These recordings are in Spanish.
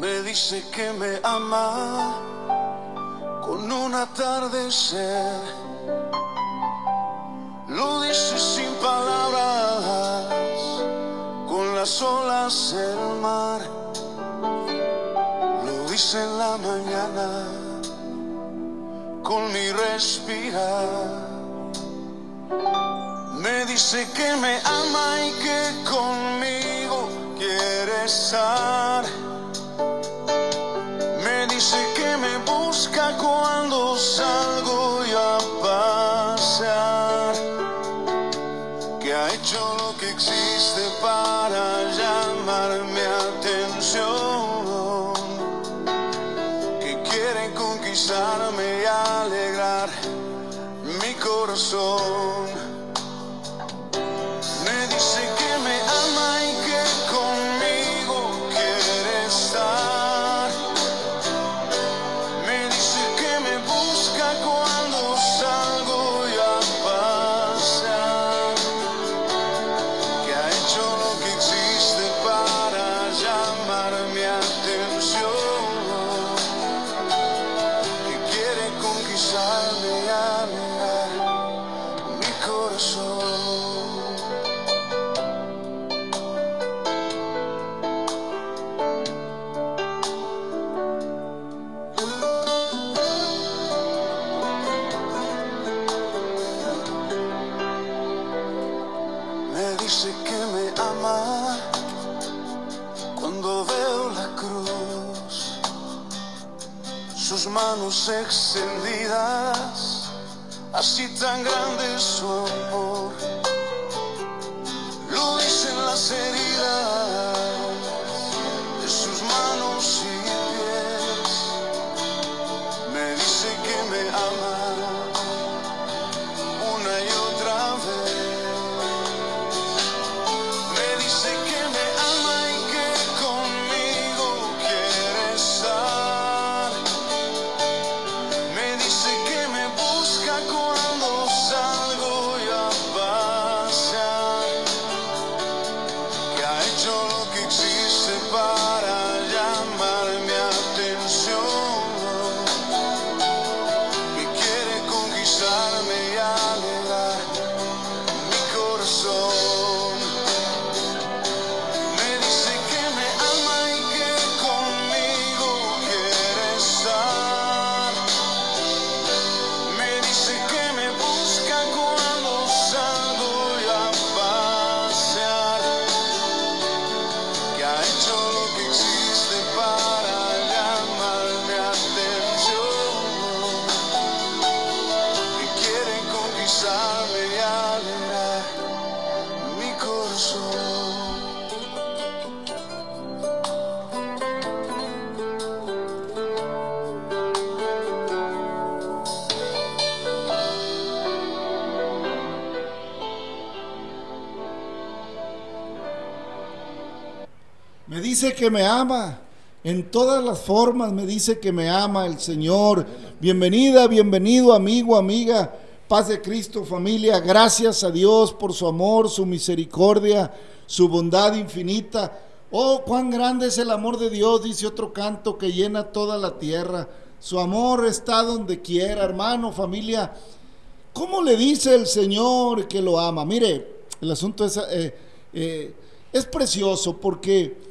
me dice que me ama con un atardecer. Lo dice sin palabras, con las olas del mar. Lo dice en la mañana, con mi respirar. Me dice que me ama y que conmigo Me dice que me busca cuando salgo y a pasear. Que ha hecho lo que existe para llamar mi atención. Que quiere conquistarme y alegrar mi corazón. Tan grande dice que me ama. En todas las formas me dice que me ama el Señor. Bienvenida, bienvenido amigo, amiga. Paz de Cristo, familia. Gracias a Dios por su amor, su misericordia, su bondad infinita. Oh, cuán grande es el amor de Dios, dice otro canto que llena toda la tierra. Su amor está donde quiera, hermano, familia. ¿Cómo le dice el Señor que lo ama? Mire, el asunto es, eh, eh, es precioso porque.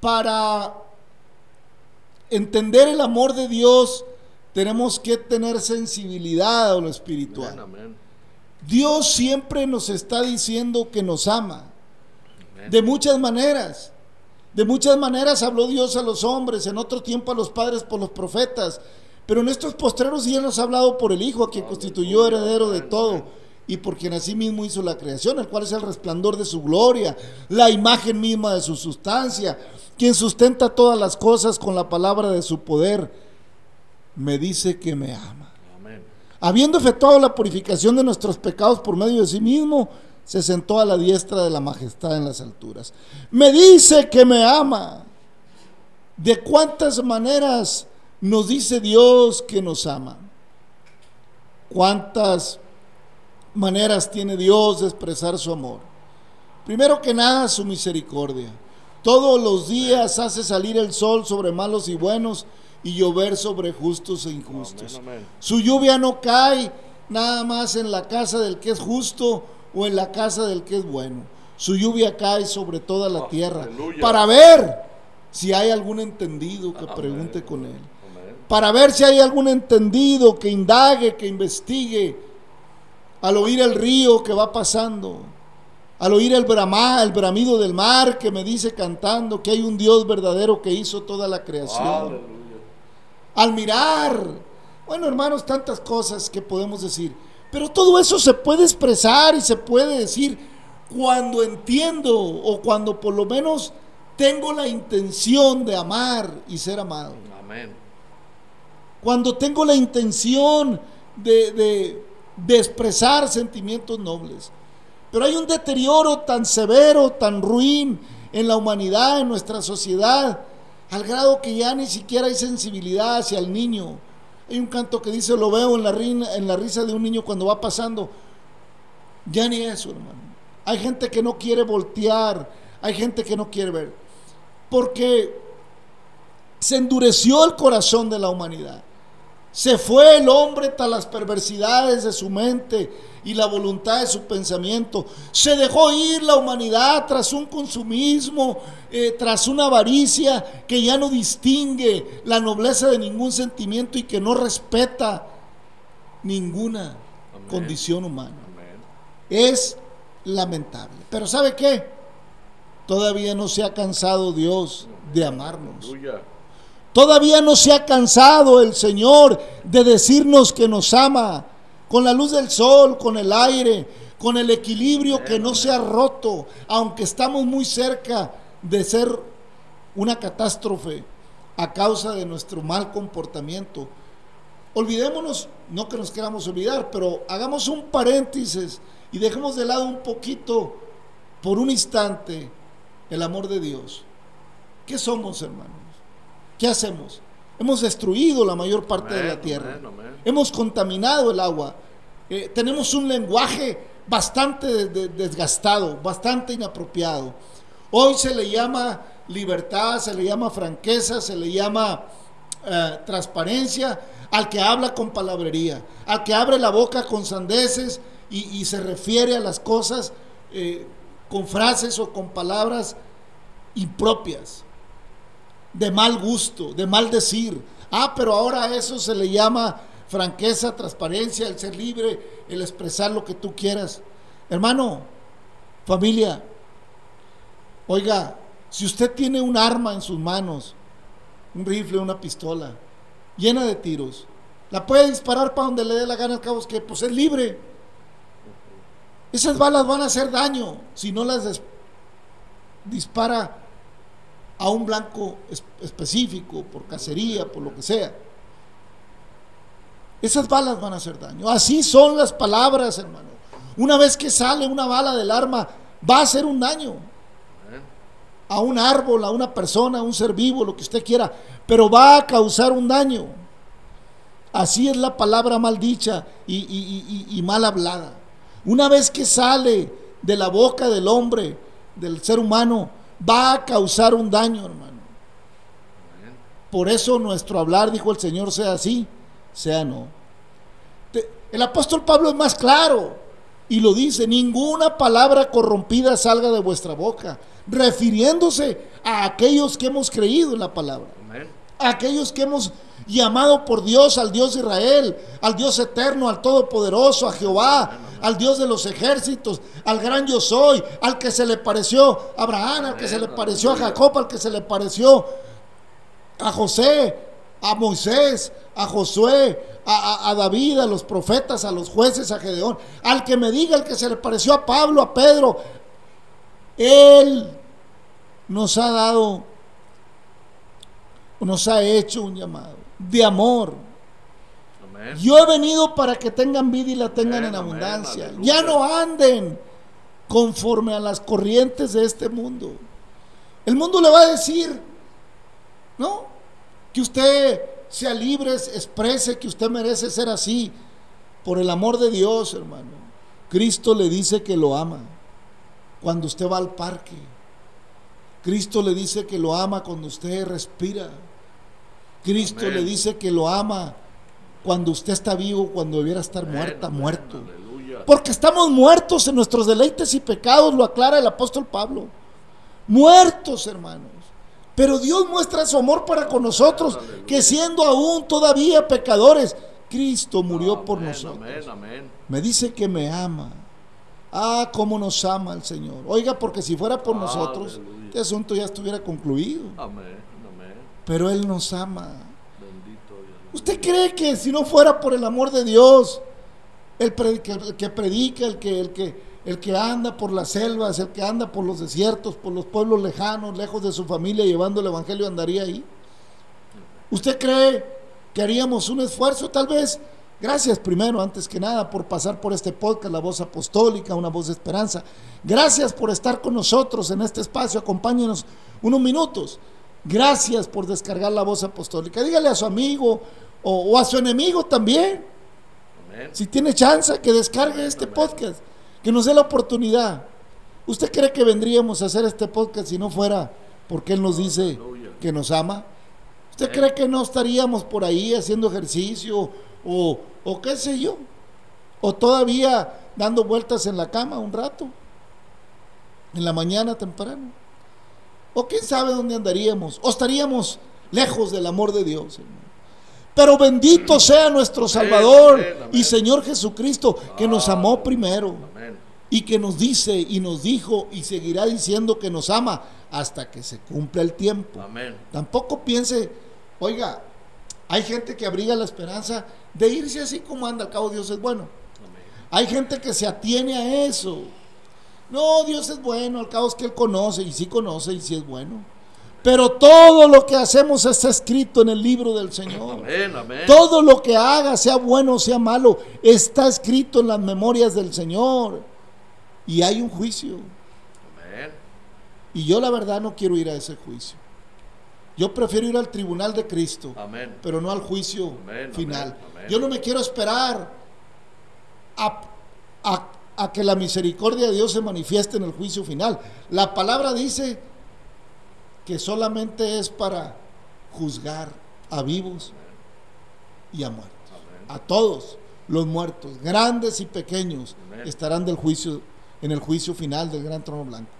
Para entender el amor de Dios tenemos que tener sensibilidad a lo espiritual. Dios siempre nos está diciendo que nos ama. De muchas maneras. De muchas maneras habló Dios a los hombres, en otro tiempo a los padres por los profetas. Pero en estos postreros días nos ha hablado por el Hijo, a quien constituyó heredero de todo, y por quien así mismo hizo la creación, el cual es el resplandor de su gloria, la imagen misma de su sustancia, quien sustenta todas las cosas con la palabra de su poder. Me dice que me ama. Amén. Habiendo efectuado la purificación de nuestros pecados por medio de sí mismo, se sentó a la diestra de la majestad en las alturas. Me dice que me ama. ¿De cuántas maneras nos dice Dios que nos ama? ¿Cuántas maneras tiene Dios de expresar su amor? Primero que nada, su misericordia. Todos los días hace salir el sol sobre malos y buenos y llover sobre justos e injustos. Amén, amén. Su lluvia no cae nada más en la casa del que es justo o en la casa del que es bueno. Su lluvia cae sobre toda la Oh, tierra aleluya. para ver si hay algún entendido que Amén. pregunte con él. Para ver si hay algún entendido que indague, que investigue. Al oír el río que va pasando, al oír el bramá, el bramido del mar que me dice cantando que hay un Dios verdadero que hizo toda la creación Aleluya. al mirar. Bueno, hermanos, tantas cosas que podemos decir. Pero todo eso se puede expresar y se puede decir cuando entiendo o cuando por lo menos tengo la intención de amar y ser amado. Amén. Cuando tengo la intención de, de- de expresar sentimientos nobles. Pero hay un deterioro tan severo, tan ruin en la humanidad, en nuestra sociedad, al grado que ya ni siquiera hay sensibilidad hacia el niño. Hay un canto que dice, lo veo en la, en la risa de un niño cuando va pasando. Ya ni eso, hermano. Hay gente que no quiere voltear, hay gente que no quiere ver. Porque se endureció el corazón de la humanidad. Se fue el hombre tras las perversidades de su mente y la voluntad de su pensamiento. Se dejó ir la humanidad tras un consumismo, eh, tras una avaricia que ya no distingue la nobleza de ningún sentimiento y que no respeta ninguna Amén. condición humana. Amén. Es lamentable. Pero ¿sabe qué? Todavía no se ha cansado Dios de amarnos. Aleluya. Todavía no se ha cansado el Señor de decirnos que nos ama con la luz del sol, con el aire, con el equilibrio que no se ha roto, aunque estamos muy cerca de ser una catástrofe a causa de nuestro mal comportamiento. Olvidémonos, no que nos queramos olvidar, pero hagamos un paréntesis y dejemos de lado un poquito, por un instante, el amor de Dios. ¿Qué somos, hermanos? ¿Qué hacemos? Hemos destruido la mayor parte de la tierra. Hemos contaminado el agua. Eh, tenemos un lenguaje bastante de- de- desgastado, bastante inapropiado. Hoy se le llama libertad, se le llama franqueza, se le llama eh, transparencia al que habla con palabrería, al que abre la boca con sandeces y, y se refiere a las cosas eh, con frases o con palabras impropias de mal gusto, de mal decir. Ah, pero ahora eso se le llama franqueza, transparencia, el ser libre, el expresar lo que tú quieras. Hermano, familia, oiga, si usted tiene un arma en sus manos, un rifle, una pistola, llena de tiros, la puede disparar para donde le dé la gana al cabo, que pues es libre. Esas balas van a hacer daño si no las dispara a un blanco es- específico, por cacería, por lo que sea. Esas balas van a hacer daño. Así son las palabras, hermano. Una vez que sale una bala del arma, va a hacer un daño a un árbol, a una persona, a un ser vivo, lo que usted quiera, pero va a causar un daño. Así es la palabra mal dicha y- y mal hablada. Una vez que sale de la boca del hombre, del ser humano, va a causar un daño, hermano. Por eso nuestro hablar, dijo el Señor, sea así, sea no. El apóstol Pablo es más claro y lo dice, ninguna palabra corrompida salga de vuestra boca, refiriéndose a aquellos que hemos creído en la palabra, a aquellos que hemos llamado por Dios al Dios de Israel, al Dios eterno, al Todopoderoso, a Jehová, al Dios de los ejércitos, al gran yo soy, al que se le pareció a Abraham, al que se le pareció a Jacob, al que se le pareció a José, a Moisés, a Josué, a, a- a David, a los profetas, a los jueces, a Gedeón, al que me diga, al que se le pareció a Pablo, a Pedro, Él nos ha dado, nos ha hecho un llamado de amor. Amén. Yo he venido para que tengan vida y la tengan Amén, en abundancia. Ya no anden conforme a las corrientes de este mundo. El mundo le va a decir, ¿no? Que usted sea libre, exprese que usted merece ser así. Por el amor de Dios, hermano. Cristo le dice que lo ama. cuando usted va al parque. Cristo le dice que lo ama cuando usted respira. Cristo Amén. le dice que lo ama cuando usted está vivo, cuando debiera estar Amén, muerta, amén, muerto. Aleluya. Porque estamos muertos en nuestros deleites y pecados, lo aclara el apóstol Pablo. Muertos, hermanos. Pero Dios muestra su amor para con nosotros, Aleluya. que siendo aún todavía pecadores, Cristo murió por nosotros. Me dice que me ama. Ah, cómo nos ama el Señor. Oiga, porque si fuera por nosotros, Aleluya. este asunto ya estuviera concluido. Amén. Pero Él nos ama. ¿Usted cree que si no fuera por el amor de Dios, el, pre- que- el que predica, el que, el, que, el que anda por las selvas, el que anda por los desiertos, por los pueblos lejanos, lejos de su familia, llevando el Evangelio, andaría ahí? ¿Usted cree que haríamos un esfuerzo? Tal vez, gracias primero, antes que nada, por pasar por este podcast, La Voz Apostólica, una voz de esperanza. Gracias por estar con nosotros en este espacio. Acompáñenos unos minutos. Gracias por descargar La Voz Apostólica. Dígale a su amigo o, o a su enemigo también, Amén. si tiene chance, que descargue este podcast, que nos dé la oportunidad. ¿Usted cree que vendríamos a hacer este podcast si no fuera porque Él nos dice Aleluya. que nos ama? ¿Usted cree que no estaríamos por ahí haciendo ejercicio o, o qué sé yo? ¿O todavía dando vueltas en la cama un rato? ¿En la mañana temprano? ¿O quién sabe dónde andaríamos? ¿O estaríamos lejos del amor de Dios? hermano? Pero bendito sea nuestro Salvador amén, amén. y Señor Jesucristo, que nos amó primero Amén. y que nos dice y nos dijo y seguirá diciendo que nos ama hasta que se cumpla el tiempo. Amén. Tampoco piense, oiga, hay gente que abriga la esperanza de irse así como anda, al cabo Dios es bueno. Hay gente que se atiene a eso. No, Dios es bueno, al cabo es que Él conoce y sí conoce y sí es bueno. Pero todo lo que hacemos está escrito en el libro del Señor. Amén, amén. Todo lo que haga, sea bueno o sea malo, está escrito en las memorias del Señor. Y hay un juicio. Amén. Y yo la verdad no quiero ir a ese juicio. Yo prefiero ir al tribunal de Cristo, Amén. pero no al juicio final. Yo no me quiero esperar a, a- a que la misericordia de Dios se manifieste en el juicio final. La palabra dice que solamente es para juzgar a vivos y a muertos. A todos los muertos, grandes y pequeños, estarán del juicio, en el juicio final del gran trono blanco.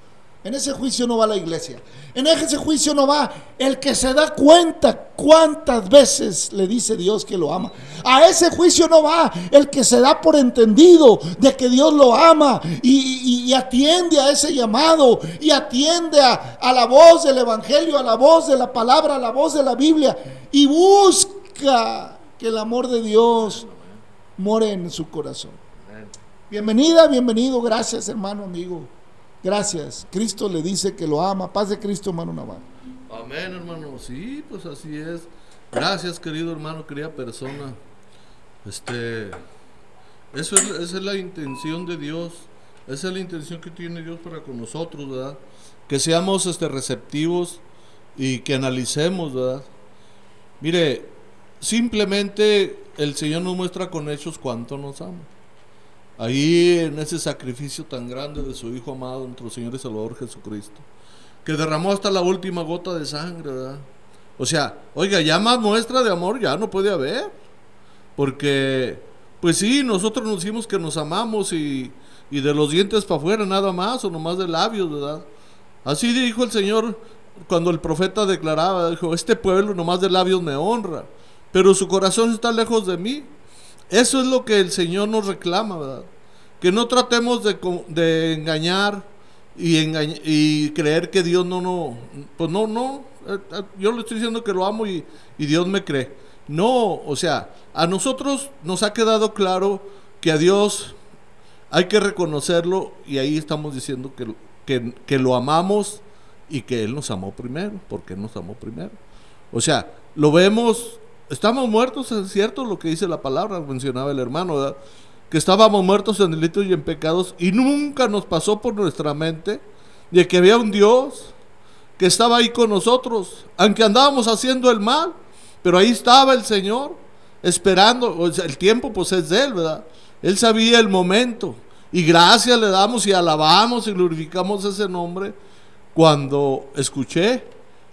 En ese juicio no va la iglesia. En ese juicio no va el que se da cuenta cuántas veces le dice Dios que lo ama. A ese juicio no va el que se da por entendido de que Dios lo ama y, y- y atiende a ese llamado y atiende a, a la voz del Evangelio, a la voz de la palabra, a la voz de la Biblia y busca que el amor de Dios more en su corazón. Bienvenida, bienvenido, gracias hermano, amigo. Gracias. Cristo le dice que lo ama. Paz de Cristo, hermano Navarro. Amén, hermano. Sí, pues así es. Gracias, querido hermano, querida persona. Este, eso es, esa es la intención de Dios. Esa es la intención que tiene Dios para con nosotros, ¿verdad? Que seamos este, receptivos y que analicemos, ¿verdad? Mire, simplemente el Señor nos muestra con hechos cuánto nos ama. Ahí en ese sacrificio tan grande de su Hijo amado, nuestro Señor y Salvador Jesucristo, que derramó hasta la última gota de sangre, ¿verdad? O sea, oiga, ya más muestra de amor ya no puede haber. Porque, pues sí, nosotros nos decimos que nos amamos y, y de los dientes para afuera nada más, o nomás de labios, ¿verdad? Así dijo el Señor cuando el profeta declaraba, dijo, este pueblo nomás de labios me honra, pero su corazón está lejos de mí. Eso es lo que el Señor nos reclama, ¿verdad? Que no tratemos de, de engañar y, engañ- y creer que Dios no, no, pues no, no, eh, eh, yo le estoy diciendo que lo amo y, y Dios me cree. No, o sea, a nosotros nos ha quedado claro que a Dios hay que reconocerlo y ahí estamos diciendo que, que, que lo amamos y que Él nos amó primero, porque Él nos amó primero. O sea, lo vemos, estamos muertos, es cierto lo que dice la palabra, mencionaba el hermano, ¿verdad? que estábamos muertos en delitos y en pecados y nunca nos pasó por nuestra mente de que había un Dios que estaba ahí con nosotros, aunque andábamos haciendo el mal, pero ahí estaba el Señor esperando, el tiempo pues es de Él, ¿verdad? Él sabía el momento Y gracias le damos y alabamos y glorificamos ese nombre cuando escuché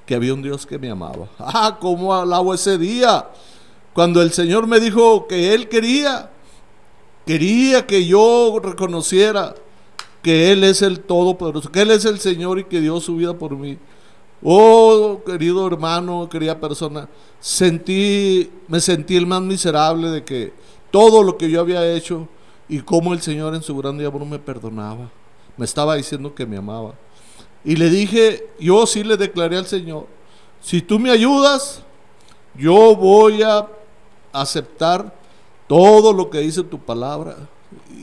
que había un Dios que me amaba. Ah, cómo alabo ese día. Cuando el Señor me dijo que Él quería, quería que yo reconociera que Él es el Todopoderoso, que Él es el Señor y que dio su vida por mí. Oh, querido hermano, querida persona, sentí, me sentí el más miserable de que todo lo que yo había hecho y cómo el Señor en su grande amor me perdonaba. Me estaba diciendo que me amaba. Y le dije, yo sí le declaré al Señor, si tú me ayudas, yo voy a aceptar todo lo que dice tu palabra.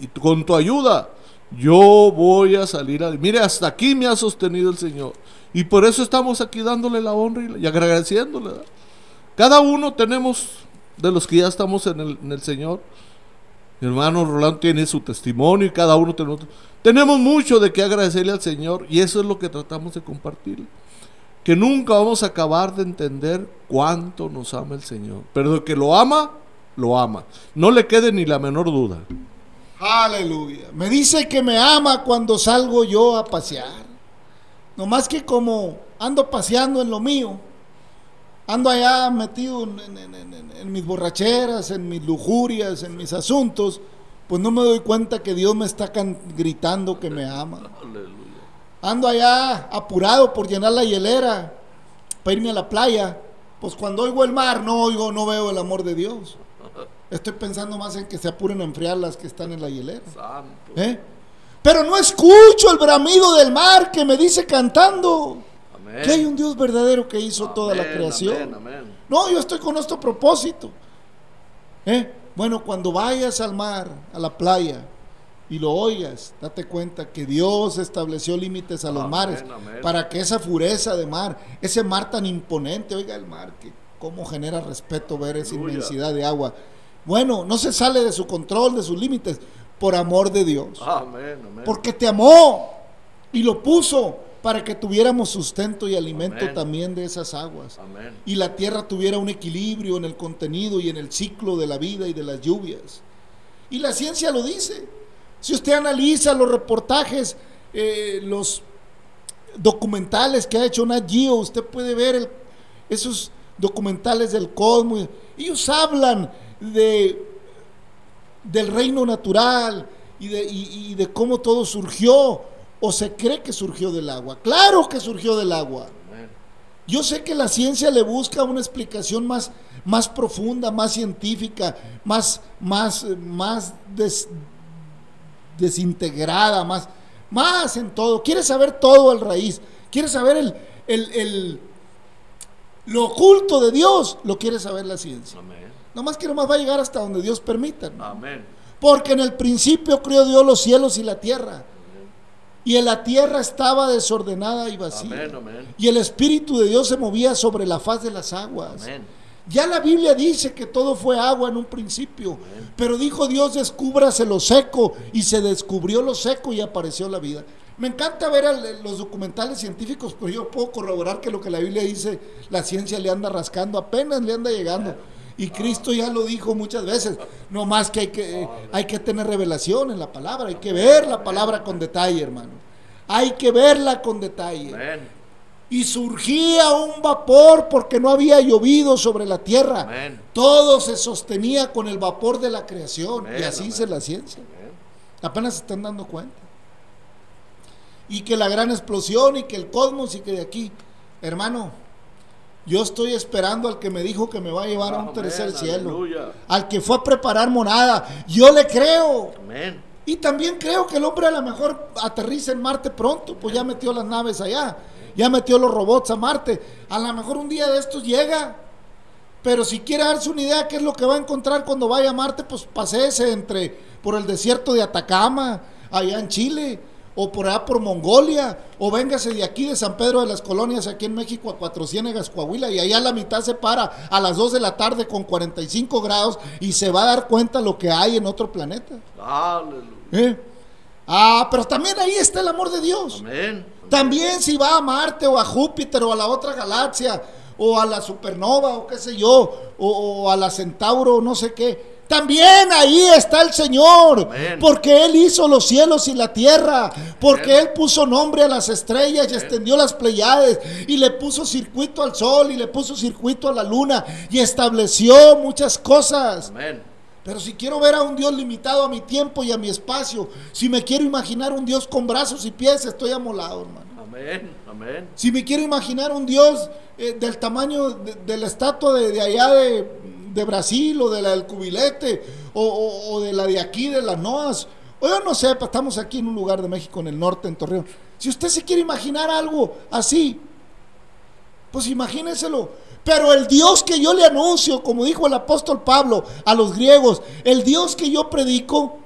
Y con tu ayuda, yo voy a salir a... Mire, hasta aquí me ha sostenido el Señor. Y por eso estamos aquí dándole la honra y, agradeciéndole. Cada uno tenemos, de los que ya estamos en el Señor, mi hermano Rolando tiene su testimonio y cada uno tenemos... Tenemos mucho de qué agradecerle al Señor y eso es lo que tratamos de compartir. Que nunca vamos a acabar de entender cuánto nos ama el Señor. Pero de que lo ama, lo ama. No le quede ni la menor duda. Aleluya. Me dice que me ama cuando salgo yo a pasear. No más que como ando paseando en lo mío, ando allá metido en, mis borracheras, en mis lujurias, en mis asuntos, pues no me doy cuenta que Dios me está gritando que me ama. Ando allá apurado por llenar la hielera para irme a la playa. Pues cuando oigo el mar, no oigo, no veo el amor de Dios. Estoy pensando más en que se apuren a enfriar las que están en la hielera. ¿Eh? Pero no escucho el bramido del mar que me dice cantando que hay un Dios verdadero que hizo toda la creación. No, yo estoy con nuestro propósito. ¿Eh? Bueno, cuando vayas al mar, a la playa, y lo oigas, date cuenta que Dios estableció límites a los mares para que esa fureza de mar, ese mar tan imponente, oiga el mar, que cómo genera respeto ver esa inmensidad de agua. Bueno, no se sale de su control, de sus límites, por amor de Dios. Porque te amó y lo puso para que tuviéramos sustento y alimento también de esas aguas. Y la tierra tuviera un equilibrio en el contenido y en el ciclo de la vida y de las lluvias. Y la ciencia lo dice. Si usted analiza los reportajes, eh, los documentales que ha hecho Nat Geo, usted puede ver esos documentales del cosmos. Ellos hablan de del reino natural y de, de cómo todo surgió o se cree que surgió del agua. Claro que surgió del agua. Yo sé que la ciencia le busca una explicación más, más profunda, más científica, más, más, más desintegrada, más, más en todo. Quiere saber todo al raíz. Quiere saber el, el, lo oculto de Dios. Lo quiere saber la ciencia. Nomás que nomás va a llegar hasta donde Dios permita. Amén. Porque en el principio creó Dios los cielos y la tierra. Y en la tierra estaba desordenada y vacía. Y el Espíritu de Dios se movía sobre la faz de las aguas. Ya la Biblia dice que todo fue agua en un principio. Pero dijo Dios, descúbrase lo seco. Y se descubrió lo seco y apareció la vida. Me encanta ver los documentales científicos, pero yo puedo corroborar que lo que la Biblia dice, la ciencia le anda rascando, apenas le anda llegando. Y Cristo ya lo dijo muchas veces, no más que hay que, hay que tener revelación en la palabra, hay que ver la palabra con detalle, hermano. Hay que verla con detalle. Y surgía un vapor porque no había llovido sobre la tierra. Todo se sostenía con el vapor de la creación. Y así dice la ciencia. Apenas se están dando cuenta. Y que la gran explosión y que el cosmos y que de aquí, hermano, yo estoy esperando al que me dijo que me va a llevar a un tercer cielo. Al que fue a preparar monada. Yo le creo. Y también creo que el hombre a lo mejor aterriza en Marte pronto. Pues ya metió las naves allá. Ya metió los robots a Marte. A lo mejor un día de estos llega. Pero si quiere darse una idea qué es lo que va a encontrar cuando vaya a Marte, pues paséese entre por el desierto de Atacama, allá en Chile o por allá por Mongolia, o véngase de aquí de San Pedro de las Colonias, aquí en México, a Cuatro Ciénegas, Coahuila, y allá la mitad se para a las 2 de la tarde con 45 grados y se va a dar cuenta lo que hay en otro planeta. ¿Eh? Ah, pero también ahí está el amor de Dios. También si va a Marte o a Júpiter o a la otra galaxia o a la supernova o qué sé yo, o, o a la Centauro, no sé qué También ahí está el Señor, Amén. porque Él hizo los cielos y la tierra, porque Él puso nombre a las estrellas y extendió las Pleiades y le puso circuito al sol y le puso circuito a la luna y estableció muchas cosas. Amén. Pero si quiero ver a un Dios limitado a mi tiempo y a mi espacio, si me quiero imaginar un Dios con brazos y pies, estoy amolado, hermano. Amén. Amén. Si me quiero imaginar un Dios eh, del tamaño de, de la estatua de, de allá de, de Brasil o de la del cubilete o, o- o de la de aquí de las Noas, o yo no sé, pues, estamos aquí en un lugar de México, en el norte, en Torreón. Si usted se quiere imaginar algo así, pues imagínenselo. Pero el Dios que yo le anuncio, como dijo el apóstol Pablo a los griegos, el Dios que yo predico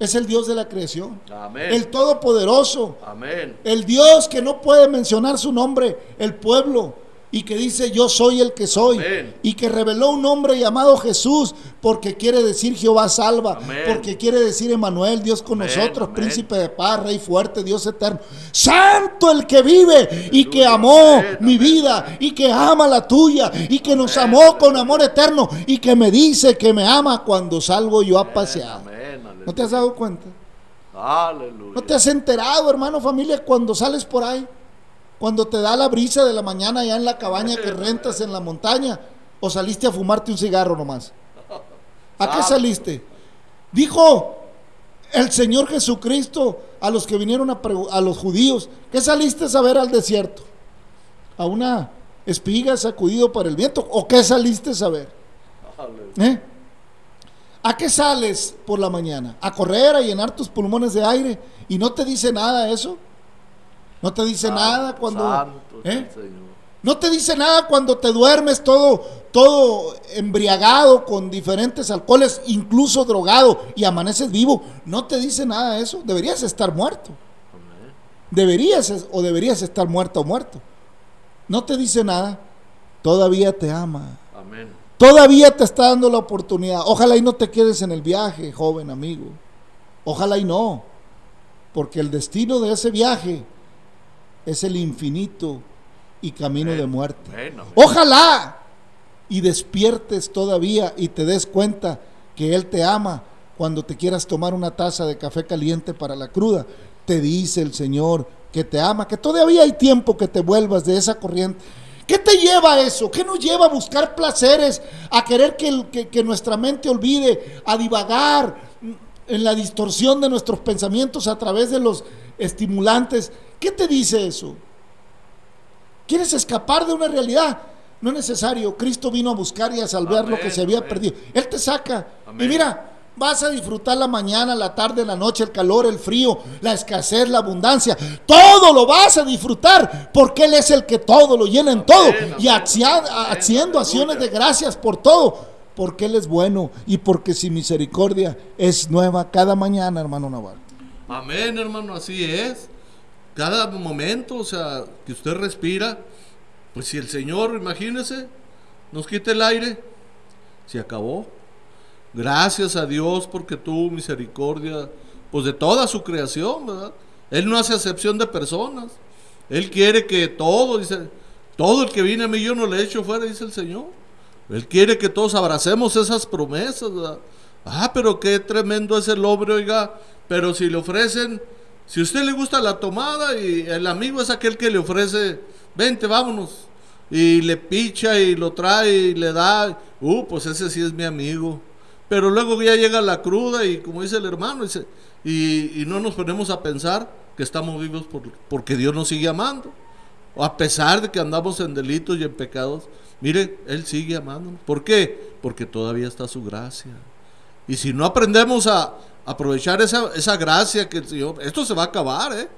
es el Dios de la creación, Amén. el Todopoderoso, Amén. el Dios que no puede mencionar su nombre, el pueblo, y que dice yo soy el que soy, Amén. y que reveló un nombre llamado Jesús, porque quiere decir Jehová salva, Amén. porque quiere decir Emanuel, Dios con Amén, nosotros, príncipe de paz, rey fuerte, Dios eterno, santo el que vive y que amó mi vida y que ama la tuya y que nos amó con amor eterno y que me dice que me ama cuando salgo yo a pasear. Amén. ¿No te has dado cuenta? Aleluya. ¿No te has enterado, hermano, familia, cuando sales por ahí? Cuando te da la brisa de la mañana allá en la cabaña que rentas en la montaña. ¿O saliste a fumarte un cigarro nomás? ¿A qué saliste? Dijo el Señor Jesucristo a los que vinieron a, a los judíos. ¿Qué saliste a ver al desierto? ¿A una espiga sacudido por el viento? ¿O qué saliste a ver? ¿Eh? ¿A qué sales por la mañana? ¿A correr, a llenar tus pulmones de aire? ¿Y no te dice nada eso? ¿No te dice nada cuando... Santo ¿eh? Señor. ¿No te dice nada cuando te duermes todo, todo embriagado con diferentes alcoholes, incluso drogado, y amaneces vivo? ¿No te dice nada eso? Deberías estar muerto. Deberías o deberías estar muerto o muerto. ¿No te dice nada? Todavía te ama. Amén. Todavía te está dando la oportunidad. Ojalá y no te quedes en el viaje, joven amigo. Ojalá y no. Porque el destino de ese viaje es el infinito y camino de muerte. Amén. Ojalá y despiertes todavía y te des cuenta que Él te ama cuando te quieras tomar una taza de café caliente para la cruda. Te dice el Señor que te ama, que todavía hay tiempo que te vuelvas de esa corriente. ¿Qué te lleva a eso? ¿Qué nos lleva a buscar placeres, a querer que, el- que- que nuestra mente olvide, a divagar en la distorsión de nuestros pensamientos a través de los estimulantes? ¿Qué te dice eso? ¿Quieres escapar de una realidad? No es necesario. Cristo vino a buscar y a salvar lo que se había amén. perdido. Él te saca. Amén. Y mira, vas a disfrutar la mañana, la tarde, la noche, el calor, el frío, la escasez, la abundancia. Todo lo vas a disfrutar porque Él es el que todo lo llena en todo. Y hacia- haciendo acciones de gracias por todo. Porque Él es bueno y porque su misericordia es nueva cada mañana, hermano Navarro. Amén, hermano, así es. Cada momento, o sea, que usted respira, pues si el Señor, imagínese, nos quita el aire, se acabó. Gracias a Dios porque tuvo misericordia, pues de toda su creación, ¿verdad? Él no hace excepción de personas. Él quiere que todo, dice, todo el que viene a mí yo no le echo fuera, dice el Señor. Él quiere que todos abracemos esas promesas. Ah, pero qué tremendo es el hombre, oiga. Pero si le ofrecen, si a usted le gusta la tomada y el amigo es aquel que le ofrece, vente, vámonos. Y le picha y lo trae y le da, uh, pues ese sí es mi amigo. Pero luego ya llega la cruda y como dice el hermano, y no nos ponemos a pensar que estamos vivos por- porque Dios nos sigue amando. O a pesar de que andamos en delitos y en pecados, mire, Él sigue amándonos. ¿Por qué? Porque todavía está su gracia. Y si no aprendemos a aprovechar esa, esa gracia que el Señor, esto se va a acabar, ¿eh?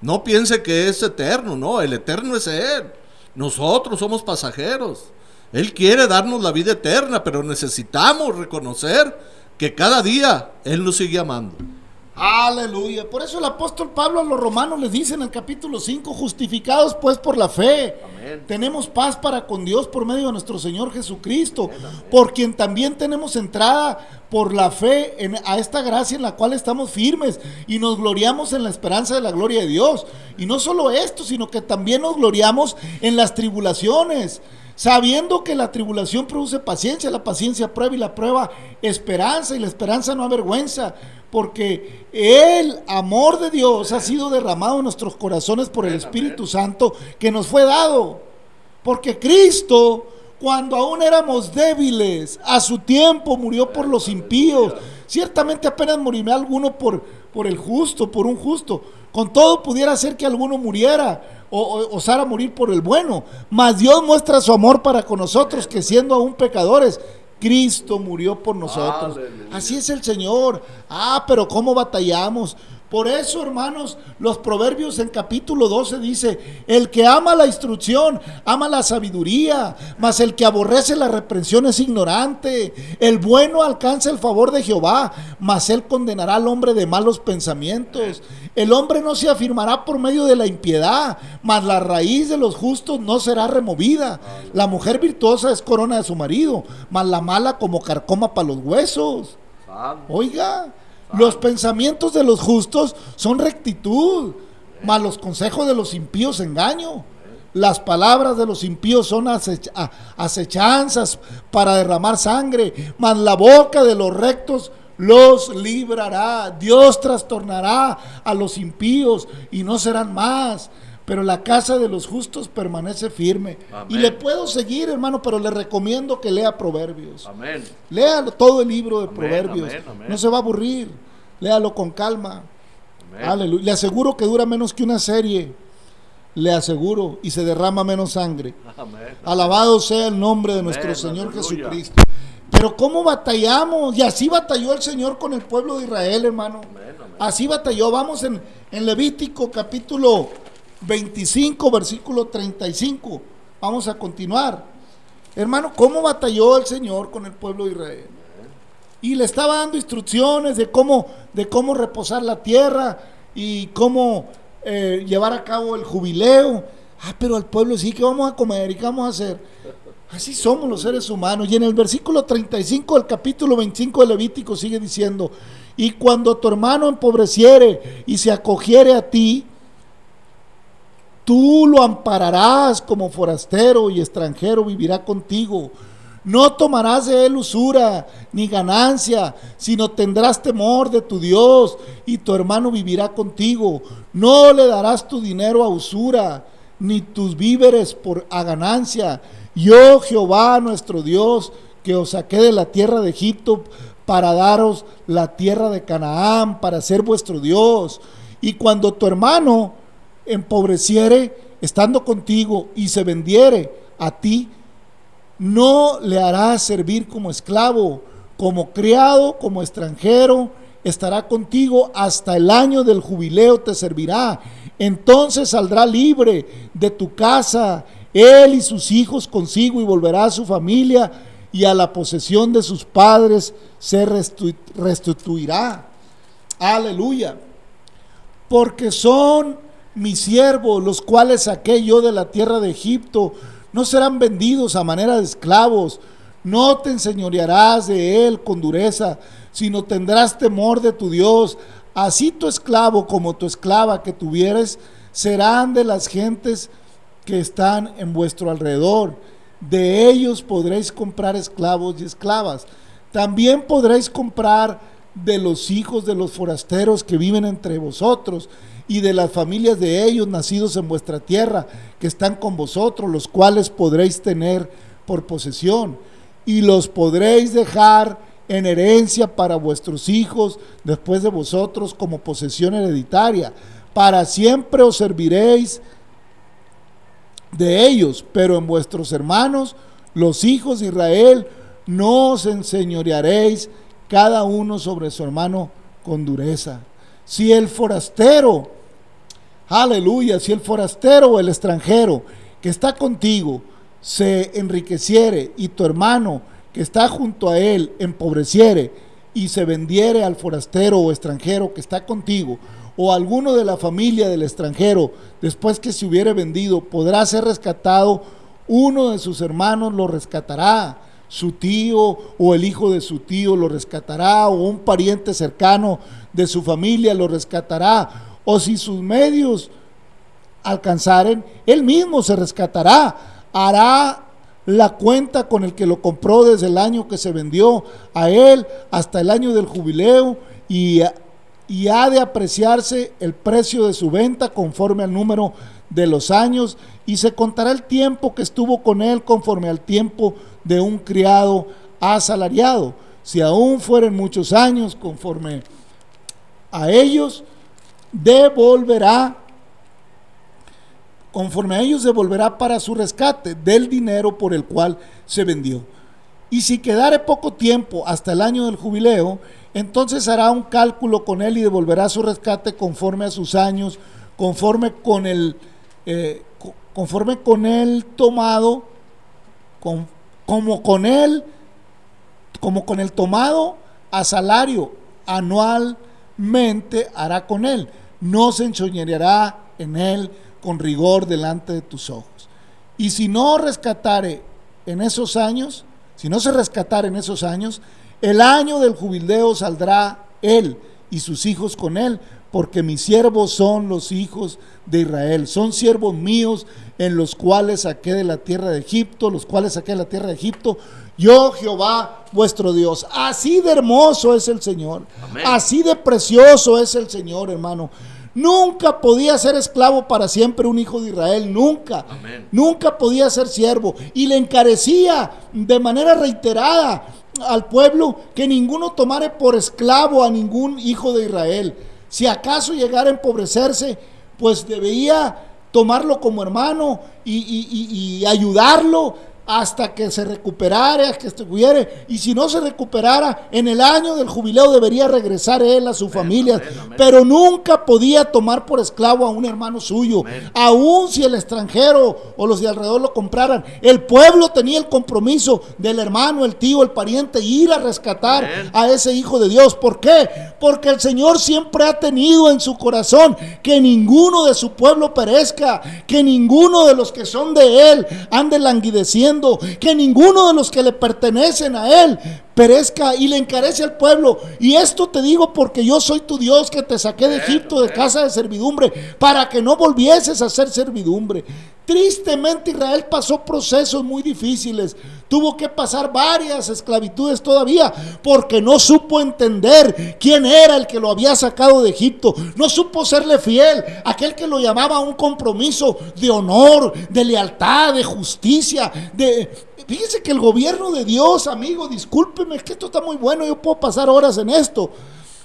No piense que es eterno, no, el eterno es Él. Nosotros somos pasajeros. Él quiere darnos la vida eterna, pero necesitamos reconocer que cada día Él nos sigue amando. Aleluya. Por eso el apóstol Pablo a los romanos les dice en el capítulo 5, justificados pues por la fe. Amén. Tenemos paz para con Dios por medio de nuestro Señor Jesucristo, por quien también tenemos entrada por la fe en, a esta gracia en la cual estamos firmes y nos gloriamos en la esperanza de la gloria de Dios. Y no solo esto, sino que también nos gloriamos en las tribulaciones. Sabiendo que la tribulación produce paciencia, la paciencia prueba y la prueba esperanza y la esperanza no avergüenza, porque el amor de Dios ha sido derramado en nuestros corazones por el Espíritu Santo que nos fue dado. Porque Cristo, cuando aún éramos débiles, a su tiempo murió por los impíos. Ciertamente apenas morirá alguno por, por el justo, por un justo. Con todo pudiera ser que alguno muriera o, o, osara morir por el bueno. Mas Dios muestra su amor para con nosotros, que siendo aún pecadores, Cristo murió por nosotros. Así es el Señor. Ah, pero ¿cómo batallamos? Por eso, hermanos, los proverbios en capítulo 12 dice, el que ama la instrucción, ama la sabiduría, mas el que aborrece la reprensión es ignorante. El bueno alcanza el favor de Jehová, mas él condenará al hombre de malos pensamientos. El hombre no se afirmará por medio de la impiedad, mas la raíz de los justos no será removida. La mujer virtuosa es corona de su marido, mas la mala como carcoma para los huesos. Oiga, los pensamientos de los justos son rectitud, mas los consejos de los impíos engaño. Las palabras de los impíos son acech- a- acechanzas para derramar sangre, mas la boca de los rectos los librará. Dios trastornará a los impíos y no serán más. Pero la casa de los justos permanece firme. Y le puedo seguir, hermano, pero le recomiendo que lea Proverbios. Amén. Léalo todo el libro de Amén, Proverbios. amén. No se va a aburrir. Léalo con calma. Aleluya. Le aseguro que dura menos que una serie. Le aseguro. Y se derrama menos sangre. Amén. Alabado sea el nombre de nuestro Señor aleluya. Jesucristo. Pero ¿cómo batallamos? Y así batalló el Señor con el pueblo de Israel, hermano. Así batalló. Vamos en, en Levítico capítulo 25, versículo 35. Vamos a continuar. Hermano, ¿cómo batalló el Señor con el pueblo de Israel? Y le estaba dando instrucciones de cómo, de cómo reposar la tierra y cómo eh, llevar a cabo el jubileo. Ah, pero al pueblo sí, ¿qué vamos a comer y qué vamos a hacer? Así somos los seres humanos. Y en el versículo 35 del capítulo 25 de Levítico sigue diciendo, y cuando tu hermano empobreciere y se acogiere a ti, tú lo ampararás como forastero y extranjero vivirá contigo. No tomarás de él usura ni ganancia, sino tendrás temor de tu Dios y tu hermano vivirá contigo. No le darás tu dinero a usura, ni tus víveres por a ganancia. Yo, Jehová nuestro Dios, que os saqué de la tierra de Egipto para daros la tierra de Canaán, para ser vuestro Dios. Y cuando tu hermano empobreciere estando contigo y se vendiere a ti, no le harás servir como esclavo, como criado, como extranjero, estará contigo hasta el año del jubileo te servirá. Entonces saldrá libre de tu casa, él y sus hijos consigo, y volverá a su familia y a la posesión de sus padres se restituirá. Aleluya. Porque son mis siervos, los cuales saqué yo de la tierra de Egipto, no serán vendidos a manera de esclavos. No te enseñorearás de él con dureza, sino tendrás temor de tu Dios. Así tu esclavo como tu esclava que tuvieres serán de las gentes que están en vuestro alrededor. De ellos podréis comprar esclavos y esclavas. También podréis comprar de los hijos de los forasteros que viven entre vosotros y de las familias de ellos nacidos en vuestra tierra que están con vosotros, los cuales podréis tener por posesión y los podréis dejar en herencia para vuestros hijos después de vosotros como posesión hereditaria. Para siempre os serviréis de ellos, pero en vuestros hermanos, los hijos de Israel, no os enseñorearéis cada uno sobre su hermano con dureza. Si el forastero, aleluya, si el forastero o el extranjero que está contigo se enriqueciere y tu hermano que está junto a él empobreciere y se vendiere al forastero o extranjero que está contigo, o alguno de la familia del extranjero, después que se hubiere vendido, podrá ser rescatado, uno de sus hermanos lo rescatará, su tío o el hijo de su tío lo rescatará, o un pariente cercano de su familia lo rescatará, o si sus medios alcanzaren, él mismo se rescatará, hará la cuenta con el que lo compró desde el año que se vendió a él hasta el año del jubileo y, y ha de apreciarse el precio de su venta conforme al número de los años y se contará el tiempo que estuvo con él conforme al tiempo de un criado asalariado. Si aún fueren muchos años conforme a ellos, devolverá, conforme a ellos devolverá para su rescate del dinero por el cual se vendió. Y si quedare poco tiempo hasta el año del jubileo, entonces hará un cálculo con él y devolverá su rescate conforme a sus años, conforme con el, eh, conforme con el tomado, como con él, como con el tomado a salario anualmente hará con él. No se ensoñará en él con rigor delante de tus ojos. Y si no rescatare en esos años, si no se rescatare en esos años, el año del jubileo saldrá él y sus hijos con él, porque mis siervos son los hijos de Israel, son siervos míos en los cuales saqué de la tierra de Egipto, los cuales saqué de la tierra de Egipto, yo Jehová vuestro Dios. Así de hermoso es el Señor, así de precioso es el Señor, hermano. Nunca podía ser esclavo para siempre un hijo de Israel, nunca. Nunca podía ser siervo. Y le encarecía de manera reiterada al pueblo que ninguno tomare por esclavo a ningún hijo de Israel. Si acaso llegara a empobrecerse, pues debía tomarlo como hermano y, y ayudarlo hasta que se recuperara, que estuviera, y si no se recuperara, en el año del jubileo debería regresar él a su familia, pero nunca podía tomar por esclavo a un hermano suyo, aun si el extranjero o los de alrededor lo compraran, el pueblo tenía el compromiso del hermano, el tío, el pariente, ir a rescatar a ese hijo de Dios, ¿por qué? Porque el Señor siempre ha tenido en su corazón que ninguno de su pueblo perezca, que ninguno de los que son de él ande languideciendo, que ninguno de los que le pertenecen a Él perezca y le encarece al pueblo. Y esto te digo porque yo soy tu Dios que te saqué de Egipto de casa de servidumbre para que no volvieses a ser servidumbre. Tristemente Israel pasó procesos muy difíciles. Tuvo que pasar varias esclavitudes todavía porque no supo entender quién era el que lo había sacado de Egipto. No supo serle fiel, aquel que lo llamaba un compromiso de honor, de lealtad, de justicia, de, que el gobierno de Dios, amigo, discúlpeme, es que esto está muy bueno, yo puedo pasar horas en esto.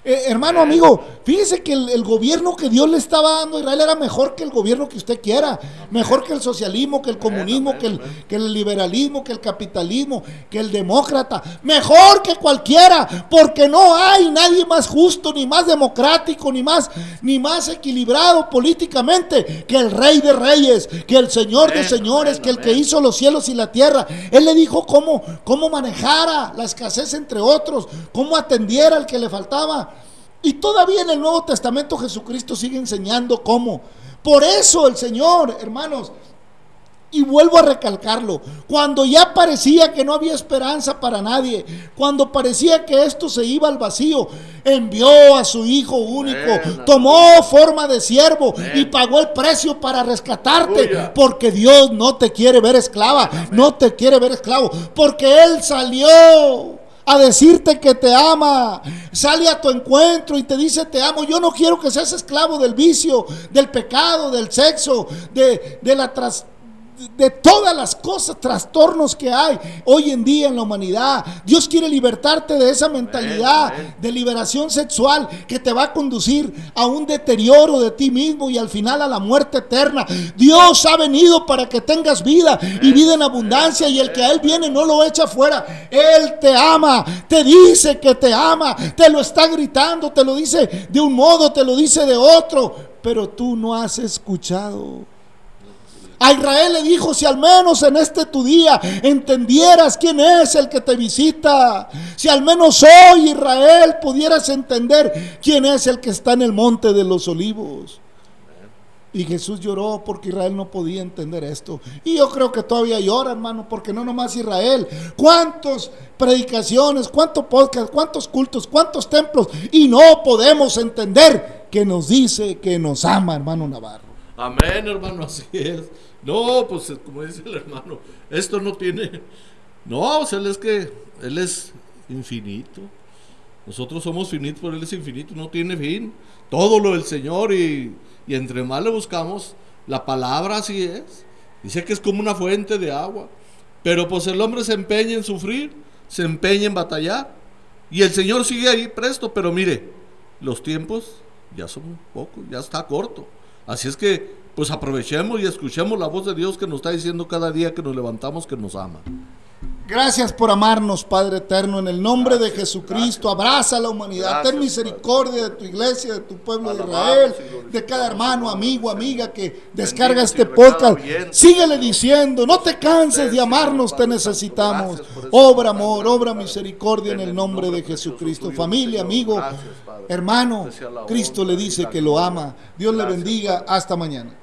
Eh, hermano, amigo, fíjese que el, gobierno que Dios le estaba dando a Israel era mejor que el gobierno que usted quiera, mejor que el socialismo, que el comunismo, que el, que el liberalismo, que el capitalismo, que el demócrata, mejor que cualquiera, porque no hay nadie más justo, ni más democrático, ni más, ni más equilibrado políticamente que el rey de reyes, que el señor de señores, que el que hizo los cielos y la tierra. Él le dijo cómo, cómo manejara la escasez entre otros, cómo atendiera al que le faltaba. Y todavía en el Nuevo Testamento Jesucristo sigue enseñando cómo. Por eso el Señor, hermanos, y vuelvo a recalcarlo, cuando ya parecía que no había esperanza para nadie, cuando parecía que esto se iba al vacío, envió a su Hijo único, tomó forma de siervo y pagó el precio para rescatarte, porque Dios no te quiere ver esclava, no te quiere ver esclavo, porque Él salió a decirte que te ama. Sale a tu encuentro y te dice te amo. Yo no quiero que seas esclavo del vicio, del pecado, del sexo, de, de la tras, de todas las cosas, trastornos que hay hoy en día en la humanidad. Dios quiere libertarte de esa mentalidad de liberación sexual que te va a conducir a un deterioro de ti mismo y al final a la muerte eterna. Dios ha venido para que tengas vida y vida en abundancia y el que a Él viene no lo echa fuera. Él te ama, te dice que te ama, te lo está gritando, te lo dice de un modo, te lo dice de otro, pero tú no has escuchado. A Israel le dijo, si al menos en este tu día entendieras quién es el que te visita, si al menos hoy Israel pudieras entender quién es el que está en el monte de los olivos. Y Jesús lloró porque Israel no podía entender esto. Y yo creo que todavía llora, hermano, porque no nomás Israel. ¿Cuántas predicaciones, cuántos podcasts, cuántos cultos, cuántos templos? Y no podemos entender que nos dice que nos ama, hermano Navarro. Amén, hermano, así es. No, pues como dice el hermano, esto no tiene. No, o sea, él es que Él es infinito. Nosotros somos finitos, pero Él es infinito, no tiene fin. Todo lo del Señor y, y entre más le buscamos, la palabra así es. Dice que es como una fuente de agua. Pero pues el hombre se empeña en sufrir, se empeña en batallar. Y el Señor sigue ahí presto, pero mire, los tiempos ya son pocos, ya está corto. Así es que pues aprovechemos y escuchemos la voz de Dios que nos está diciendo cada día que nos levantamos que nos ama. Gracias por amarnos, Padre eterno, en el nombre de Jesucristo. Abraza a la humanidad. Ten misericordia de tu iglesia, de tu pueblo de Israel, de cada hermano, amigo, amiga que descarga este podcast. Síguele diciendo, no te canses de amarnos, te necesitamos. Obra amor, obra misericordia en el nombre de Jesucristo. Familia, amigo, hermano, Cristo le dice que lo ama. Dios le bendiga. Hasta mañana.